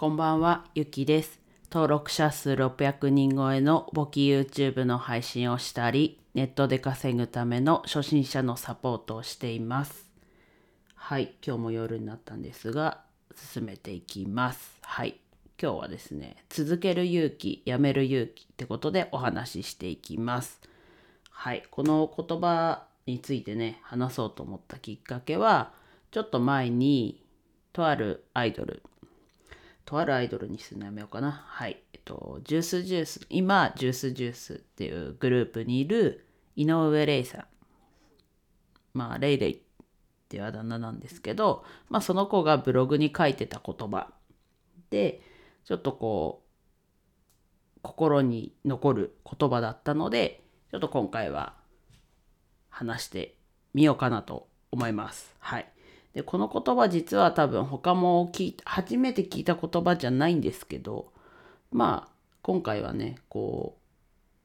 こんばんは、ゆきです。登録者数600人超えの簿記 YouTube の配信をしたり、ネットで稼ぐための初心者のサポートをしています。はい、今日も夜になったんですが、進めていきます。はい、今日はですね、続ける勇気、やめる勇気ってことでお話ししていきます。はい、この言葉についてね、話そうと思ったきっかけは、ちょっと前に、とあるアイドル、とあるアイドルにするのやめようかな。はい。えっと、ジュースジュース、今、ジュースジュースっていうグループにいる井上レイさん。まあ、レイレイっていうあだ名なんですけど、まあ、その子がブログに書いてた言葉で、ちょっとこう、心に残る言葉だったので、ちょっと今回は話してみようかなと思います。はい。でこの言葉実は多分他も聞い初めて聞いた言葉じゃないんですけどまあ今回はねこ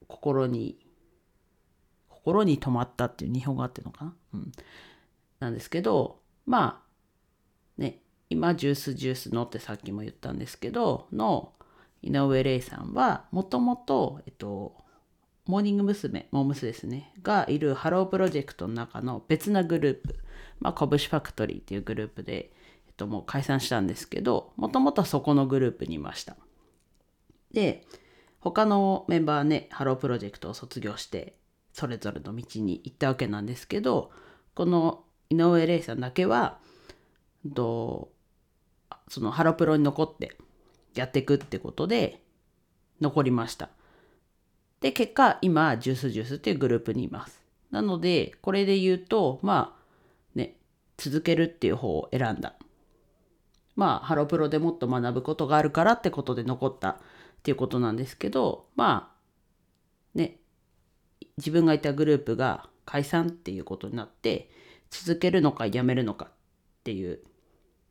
う心に心に留まったっていう日本語あってるのかな、うん、なんですけどまあね今ジュースジュースのってさっきも言ったんですけどの井上玲さんはもともとえっとモーニング娘。モームスですね。がいるハロープロジェクトの中の別なグループ。まあ、こぶしファクトリーっていうグループで、えっと、もう解散したんですけど、もともとはそこのグループにいました。で、他のメンバーね、ハロープロジェクトを卒業して、それぞれの道に行ったわけなんですけど、この井上玲さんだけは、とそのハロプロに残ってやっていくってことで、残りました。で、結果、今、ジュースジュースっていうグループにいます。なので、これで言うと、まあ、ね、続けるっていう方を選んだ。まあ、ハロプロでもっと学ぶことがあるからってことで残ったっていうことなんですけど、まあ、ね、自分がいたグループが解散っていうことになって、続けるのかやめるのかっていう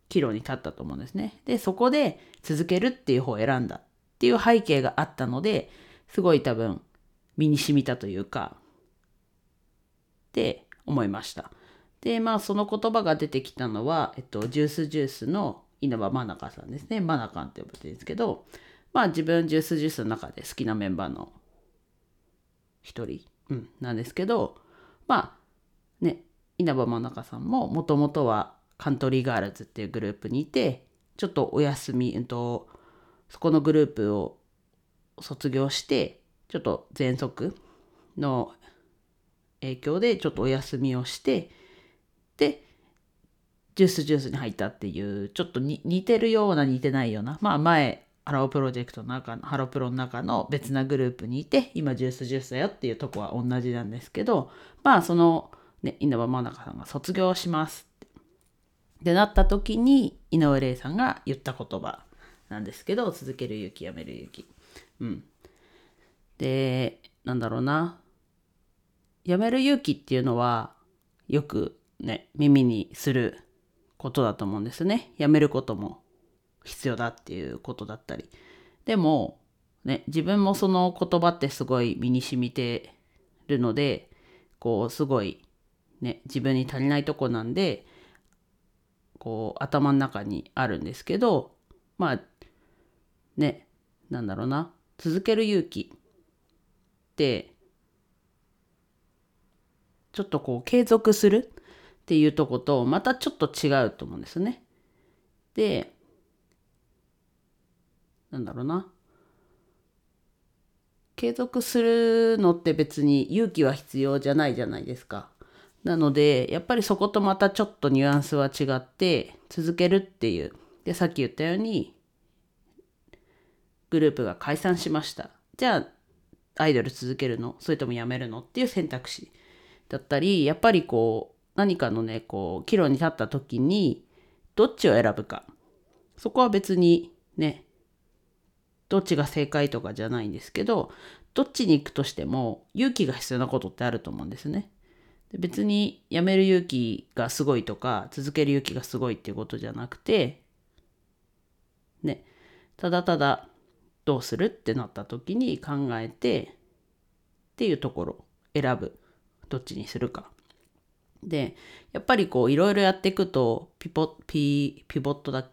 岐路に立ったと思うんですね。で、そこで続けるっていう方を選んだっていう背景があったので、すごい多分身に染みたというかって思いました。でまあその言葉が出てきたのは、えっと、ジュースジュースの稲葉真中さんですね真中って呼ばれてるんですけどまあ自分ジュースジュースの中で好きなメンバーの一人、うん、なんですけどまあね稲場愛香さんももともとはカントリーガールズっていうグループにいてちょっとお休み、うんと、そこのグループを卒業してちょっと喘息の影響でちょっとお休みをしてでジュースジュースに入ったっていうちょっと似てるような似てないようなまあ前ハロープロジェクトの中のハロプロの中の別なグループにいて今ジュースジュースだよっていうとこは同じなんですけどまあその、ね、稲葉真中さんが卒業しますって。なった時に井上玲さんが言った言葉なんですけど続ける勇気やめる勇気。うん。で、なんだろうな。やめる勇気っていうのは、よくね、耳にすることだと思うんですね。やめることも必要だっていうことだったり。でも、ね、自分もその言葉ってすごい身に染みてるので、こう、すごい、ね、自分に足りないとこなんで、こう、頭の中にあるんですけど、まあ、ね、なんだろうな。続ける勇気ってちょっとこう継続するっていうとことまたちょっと違うと思うんですね。でなんだろうな継続するのって別に勇気は必要じゃないじゃないですか。なのでやっぱりそことまたちょっとニュアンスは違って続けるっていうでさっき言ったようにグループが解散しました。じゃあ、アイドル続けるの？それともやめるの？っていう選択肢だったり、やっぱりこう、何かのね、こう、岐路に立った時に、どっちを選ぶか。そこは別にね、どっちが正解とかじゃないんですけど、どっちに行くとしても、勇気が必要なことってあると思うんですね。別にやめる勇気がすごいとか、続ける勇気がすごいっていうことじゃなくて、ね、ただただ、どうする？ってなった時に考えてっていうところ。選ぶ。どっちにするか。でやっぱりこういろいろやっていくとピポピピボットだ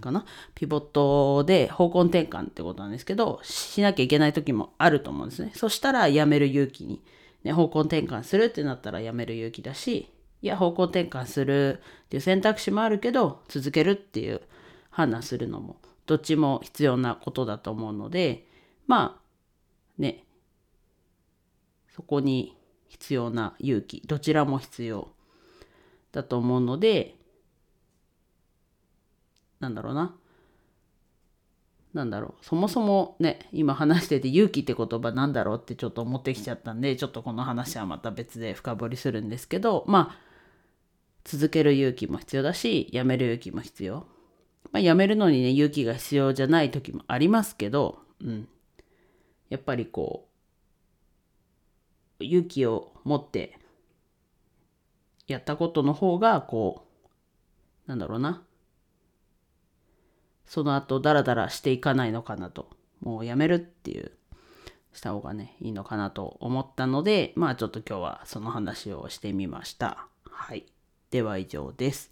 かな？ピボットで方向転換ってことなんですけど、しなきゃいけない時もあると思うんですね。そしたらやめる勇気に、ね、方向転換するってなったらやめる勇気だし、いや、方向転換するっていう選択肢もあるけど、続けるっていう判断するのも、どっちも必要なことだと思うので、まあ、ね、そこに必要な勇気、どちらも必要だと思うので、なんだろうな。なんだろう。そもそもね、今話してて勇気って言葉なんだろうってちょっと思ってきちゃったんで、ちょっとこの話はまた別で深掘りするんですけど、まあ、続ける勇気も必要だし、やめる勇気も必要。まあ、やめるのにね、勇気が必要じゃない時もありますけど、うん。やっぱりこう、勇気を持ってやったことの方が、こう、なんだろうな。その後ダラダラしていかないのかなと。もうやめるっていうした方がね、いいのかなと思ったので、まあちょっと今日はその話をしてみました。はい。では以上です。